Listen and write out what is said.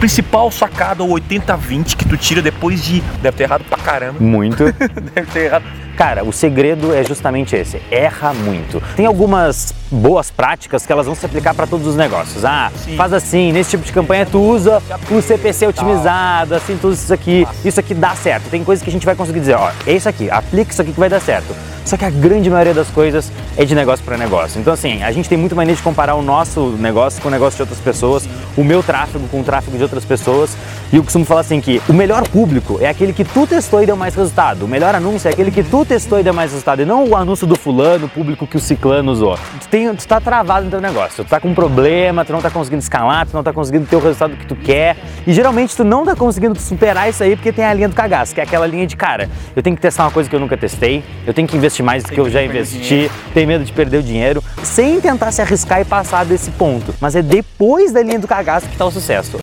principal sacada, o 80-20 que tu tira depois de. Deve ter errado pra caramba. Muito. Deve ter errado. Cara, o segredo é justamente esse, erra muito. Tem algumas boas práticas que elas vão se aplicar para todos os negócios. Ah, Sim. faz assim, nesse tipo de campanha tu usa o CPC otimizado, assim, tudo isso aqui, isso aqui dá certo. Tem coisas que a gente vai conseguir dizer, ó, é isso aqui, aplica isso aqui que vai dar certo. Só que a grande maioria das coisas é de negócio para negócio. Então, assim, a gente tem muito mania de comparar o nosso negócio com o negócio de outras pessoas, o meu tráfego com o tráfego de outras pessoas. E eu costumo falar assim que o melhor público é aquele que tu testou e deu mais resultado. O melhor anúncio é aquele que tu testou e deu mais resultado. E não o anúncio do fulano, o público que o ciclano usou. Tu, tem, tu tá travado no teu negócio. Tu tá com um problema, tu não tá conseguindo escalar, tu não tá conseguindo ter o resultado que tu quer. E geralmente tu não tá conseguindo superar isso aí porque tem a linha do cagaço, que é aquela linha de cara. Eu tenho que testar uma coisa que eu nunca testei, eu tenho que investir mais do que eu já investi, tem medo de perder o dinheiro, sem tentar se arriscar e passar desse ponto. Mas é depois da linha do cagaço que tá o sucesso.